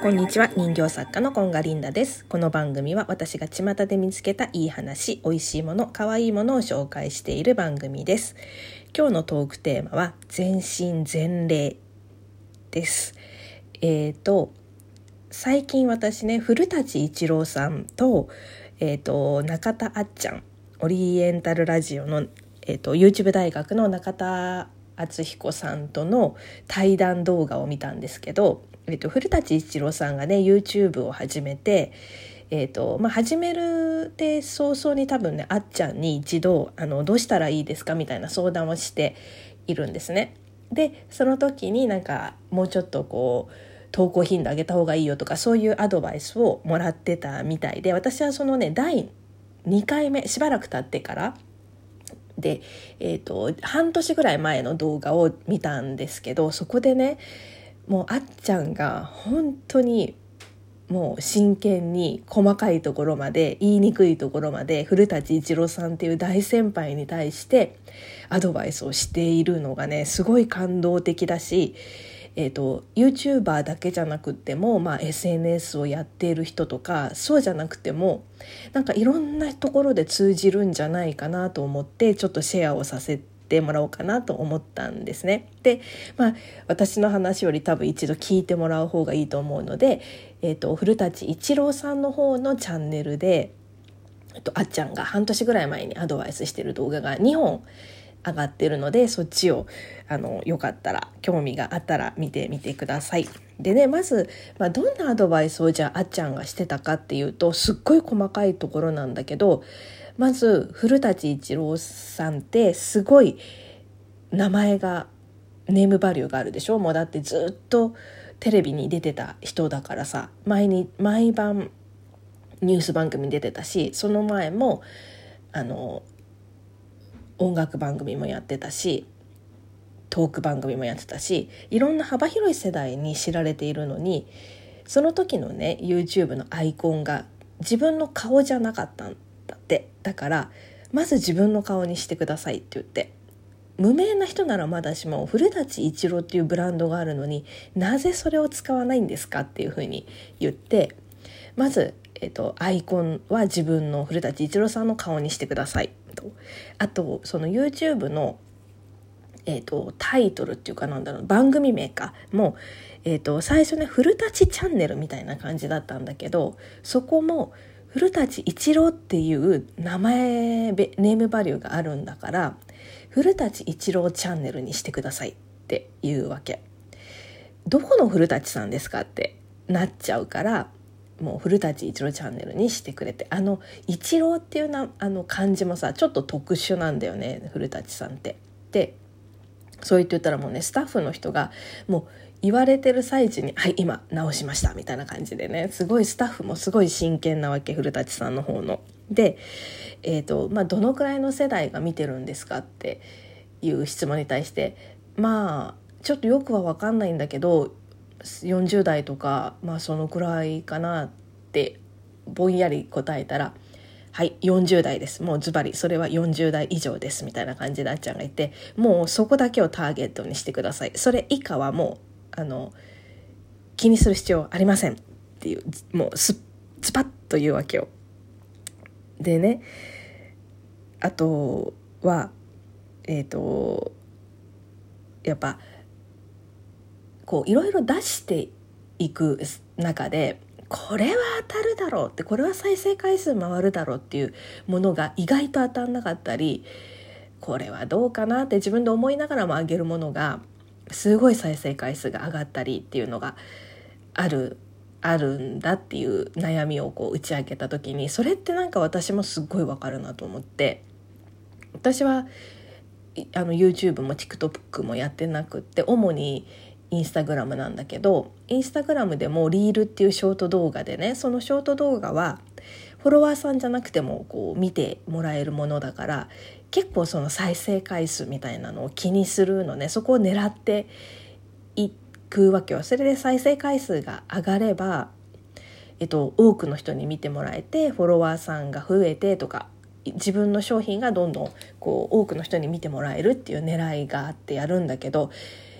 こんにちは。人形作家のコンガリンダです。この番組は私が巷で見つけたいい話美味しいもの可愛いものを紹介している番組です。今日のトークテーマは全身全霊です。えっ、ー、と最近私ね古舘一郎さんと,、えーと、中田あっちゃんオリエンタルラジオの、えーと YouTube 大学の中田敦彦さんとの対談動画を見たんですけどえっと、古舘一郎さんがね YouTube を始めて、えっとまあ、始めるで早々に多分ねあっちゃんに一度あのどうしたらいいですかみたいな相談をしているんですね。でその時になんかもうちょっとこう投稿頻度上げた方がいいよとかそういうアドバイスをもらってたみたいで私はそのね第2回目しばらく経ってからで、えーと半年ぐらい前の動画を見たんですけどそこでねもうあっちゃんが本当にもう真剣に細かいところまで言いにくいところまで古舘一郎さんっていう大先輩に対してアドバイスをしているのがねすごい感動的だし、えーと、YouTuber だけじゃなくても、まあ、SNS をやっている人とかそうじゃなくてもなんかいろんなところで通じるんじゃないかなと思ってちょっとシェアをさせて。もらおうかなと思ったんですね。で、まあ、私の話より多分一度聞いてもらう方がいいと思うので、えーと、古舘一郎さんの方のチャンネルで、えっと、あっちゃんが半年ぐらい前にアドバイスしてる動画が2本上がってるのでそっちをあのよかったら興味があったら見てみてください。でねまず、まあ、どんなアドバイスをじゃああっちゃんがしてたかっていうとすっごい細かいところなんだけどまず古舘一郎さんってすごい名前がネームバリューがあるでしょ？もうだってずっとテレビに出てた人だからさ毎に毎晩ニュース番組に出てたしその前もあの音楽番組もやってたしトーク番組もやってたしいろんな幅広い世代に知られているのにその時のね YouTube のアイコンが自分の顔じゃなかったんだって。だからまず自分の顔にしてくださいって言って無名な人ならまだしも古舘一郎っていうブランドがあるのになぜそれを使わないんですかっていうふうに言ってまず、えーと、アイコンは自分の古舘一郎さんの顔にしてください。と。あとその YouTube の、えーと、タイトルっていうかなんだろう番組名か。もえーと最初ね古舘チャンネルみたいな感じだったんだけどそこも古舘一郎っていう名前ネームバリューがあるんだから古舘一郎チャンネルにしてくださいっていうわけ。どこの古舘さんですかってなっちゃうからもう古舘一郎チャンネルにしてくれてあの一郎っていうなあの漢字もさちょっと特殊なんだよね古舘さんって。でそう言ってたらもうねスタッフの人がもう言われてる最中に「はい今直しました」みたいな感じでねすごいスタッフもすごい真剣なわけ古舘さんの方の。で、えーとまあ、どのくらいの世代が見てるんですかっていう質問に対してまあちょっとよくは分かんないんだけど40代とか、まあ、そのくらいかなってぼんやり答えたら「はい40代ですもうズバリそれは40代以上です」みたいな感じであっちゃんが言ってもうそこだけをターゲットにしてくださいそれ以下はもうあの気にする必要ありませんっていうもうすズパッと言うわけよ。でねあとはえっ、ー、とやっぱこういろいろ出していく中でこれは当たるだろうってこれは再生回数回るだろうっていうものが意外と当たんなかったりこれはどうかなって自分で思いながらも上げるものがすごい再生回数が上がったりっていうのがあるあるんだっていう悩みをこう打ち明けた時にそれってなんか私もすごいわかるなと思って私はあの YouTube も TikTok もやってなくって主にインスタグラムなんだけどインスタグラムでもリールっていうショート動画でねそのショート動画はフォロワーさんじゃなくてもこう見てもらえるものだから結構その再生回数みたいなのを気にするのね。そこを狙っていくわけよ。それで再生回数が上がれば、えっと、多くの人に見てもらえてフォロワーさんが増えてとか自分の商品がどんどんこう多くの人に見てもらえるっていう狙いがあってやるんだけど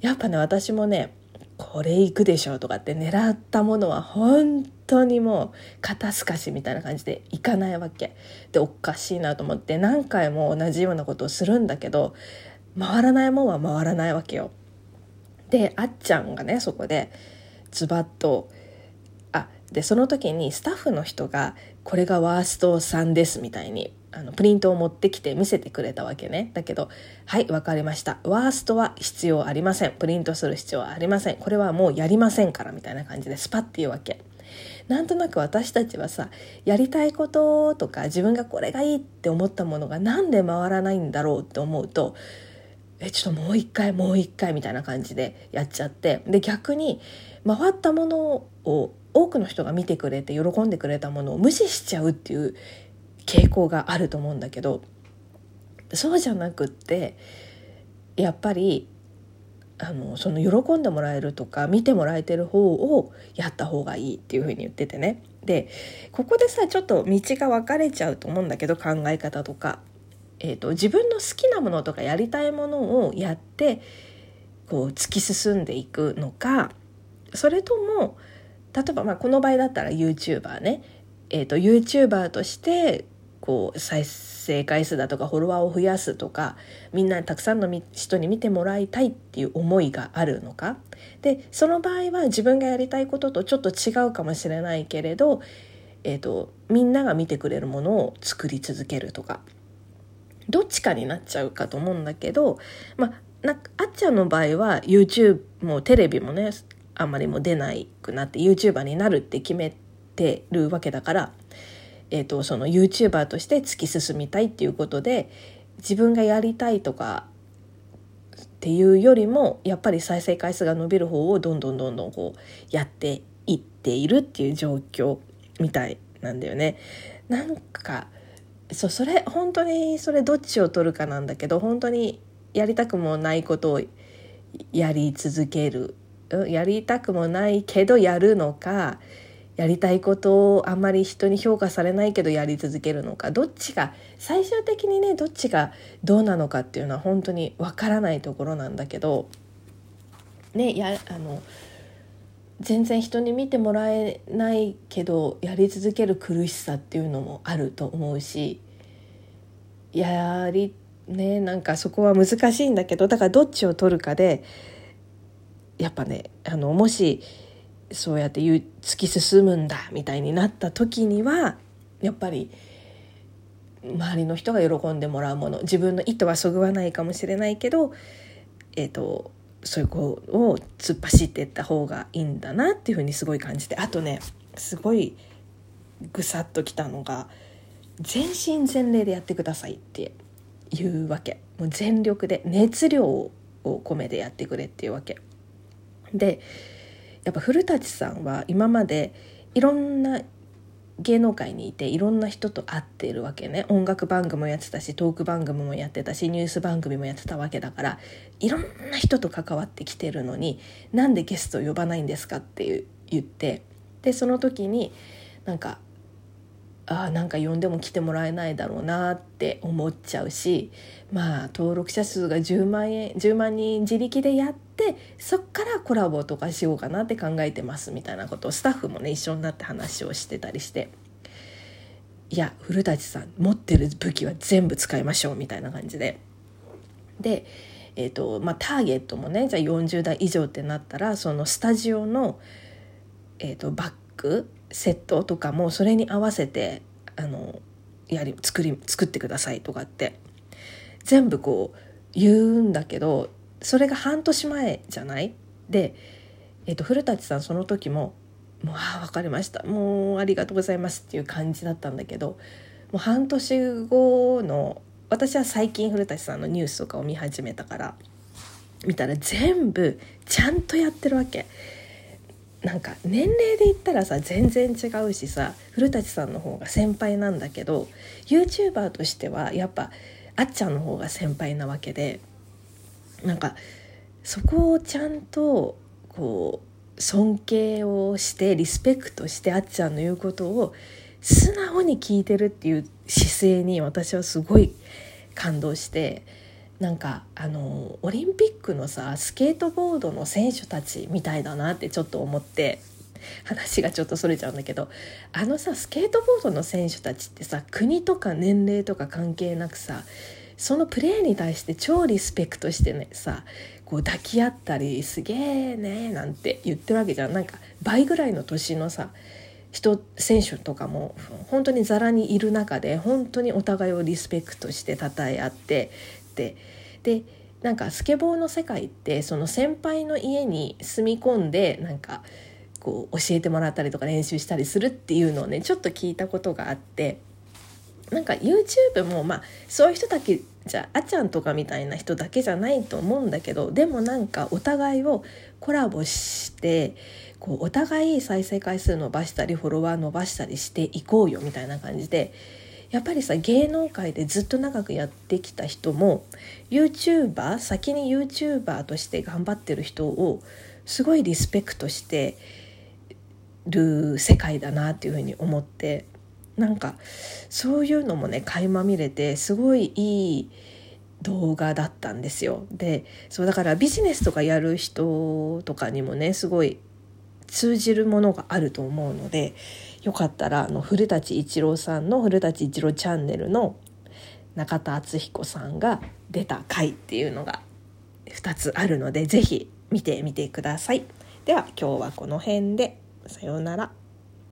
やっぱね私もねこれ行くでしょとかって狙ったものは本当にもう肩透かしみたいな感じで行かないわけでおかしいなと思って何回も同じようなことをするんだけど回らないもんは回らないわけよ。であっちゃんがねそこでズバッとあでその時にスタッフの人が「これがワースト3です」みたいにあのプリントを持ってきて見せてくれたわけね。だけど「はい分かりました。ワーストは必要ありません。プリントする必要はありません。これはもうやりませんから」みたいな感じでスパッて言うわけ。なんとなく私たちはさやりたいこととか自分がこれがいいって思ったものが何で回らないんだろうって思うとえちょっともう一回もう一回みたいな感じでやっちゃって。で逆に回ったものを多くの人が見てくれて喜んでくれたものを無視しちゃうっていう傾向があると思うんだけどそうじゃなくってやっぱりあのその喜んでもらえるとか見てもらえてる方をやった方がいいっていうふうに言っててね。でここでさちょっと道が分かれちゃうと思うんだけど考え方とか。えーと、自分の好きなものとかやりたいものをやってこう突き進んでいくのかそれとも例えばまあこの場合だったら YouTuber ね、えーと、YouTuber としてこう再生回数だとかフォロワーを増やすとかみんなたくさんの人に見てもらいたいっていう思いがあるのかでその場合は自分がやりたいこととちょっと違うかもしれないけれど、えーとみんなが見てくれるものを作り続けるとか。どっちかになっちゃうかと思うんだけど、まあ、なあっちゃんの場合は YouTube もテレビもねあんまりも出ないくなって YouTuber になるって決めてるわけだから、えーと、その YouTuber として突き進みたいっていうことで自分がやりたいとかっていうよりもやっぱり再生回数が伸びる方をどんどんどんどんこうやっていっているっていう状況みたいなんだよね。なんかそうそれ本当にそれどっちを取るかなんだけど本当にやりたくもないことをやり続けるやりたくもないけどやるのかやりたいことをあんまり人に評価されないけどやり続けるのかどっちが最終的にねどっちがどうなのかっていうのは本当にわからないところなんだけどねやあの全然人に見てもらえないけどやり続ける苦しさっていうのもあると思うしやりねなんかそこは難しいんだけどだからどっちを取るかでやっぱねあのもしそうやって突き進むんだみたいになった時にはやっぱり周りの人が喜んでもらうもの自分の意図はそぐわないかもしれないけどえっ、ー、とそういう子を突っ走っていった方がいいんだなっていうふうにすごい感じてあとねすごいぐさっときたのが全身全霊でやってくださいっていうわけ。もう全力で熱量を込めてやってくれっていうわけ。でやっぱ古舘さんは今までいろんな芸能界にいていろんな人と会っているわけね。音楽番組もやってたしトーク番組もやってたしニュース番組もやってたわけだからいろんな人と関わってきてるのになんでゲスト呼ばないんですかって言ってでその時になんかあなんか呼んでも来てもらえないだろうなって思っちゃうしまあ登録者数が10万円10万人自力でやってそっからコラボとかしようかなって考えてますみたいなことをスタッフもね一緒になって話をしてたりして。いや古舘さん持ってる武器は全部使いましょうみたいな感じで。でえーとまあ、ターゲットもねじゃあ40代以上ってなったらそのスタジオの、えーとバッグセットとかもそれに合わせてあのやり作り作ってくださいとかって全部こう言うんだけどそれが半年前じゃない？で、えー、と古舘さんその時も「もうああ分かりましたもうありがとうございます」っていう感じだったんだけどもう半年後の私は最近古舘さんのニュースとかを見始めたから見たら全部ちゃんとやってるわけ。なんか年齢で言ったらさ全然違うしさ古舘さんの方が先輩なんだけど YouTuber としてはやっぱあっちゃんの方が先輩なわけでなんかそこをちゃんとこう尊敬をしてリスペクトしてあっちゃんの言うことを素直に聞いてるっていう姿勢に私はすごい感動してなんかあのオリンピックのさスケートボードの選手たちみたいだなってちょっと思って話がちょっとそれちゃうんだけどあのさスケートボードの選手たちってさ国とか年齢とか関係なくさそのプレーに対して超リスペクトしてねさこう抱き合ったり「すげえね」なんて言ってるわけじゃん。なんか倍ぐらいの年のさ人選手とかも本当にざらにいる中で本当にお互いをリスペクトして称え合ってででなんかスケボーの世界ってその先輩の家に住み込んでなんかこう教えてもらったりとか練習したりするっていうのをねちょっと聞いたことがあって。なんか YouTube もまあそういう人だけじゃあちゃんとかみたいな人だけじゃないと思うんだけどでもなんかお互いをコラボしてこうお互い再生回数伸ばしたりフォロワー伸ばしたりしていこうよみたいな感じで。やっぱりさ芸能界でずっと長くやってきた人も YouTuber 先に YouTuber として頑張ってる人をすごいリスペクトしてる世界だなっていうふうに思ってなんかそういうのもね垣間見れてすごいいい動画だったんですよ。でそうだからビジネスとかやる人とかにもねすごい通じるものがあると思うのでよかったらあの古舘一郎さんの「古舘一郎チャンネル」の中田敦彦さんが出た回っていうのが2つあるので是非見てみてください。では今日はこの辺でさようなら。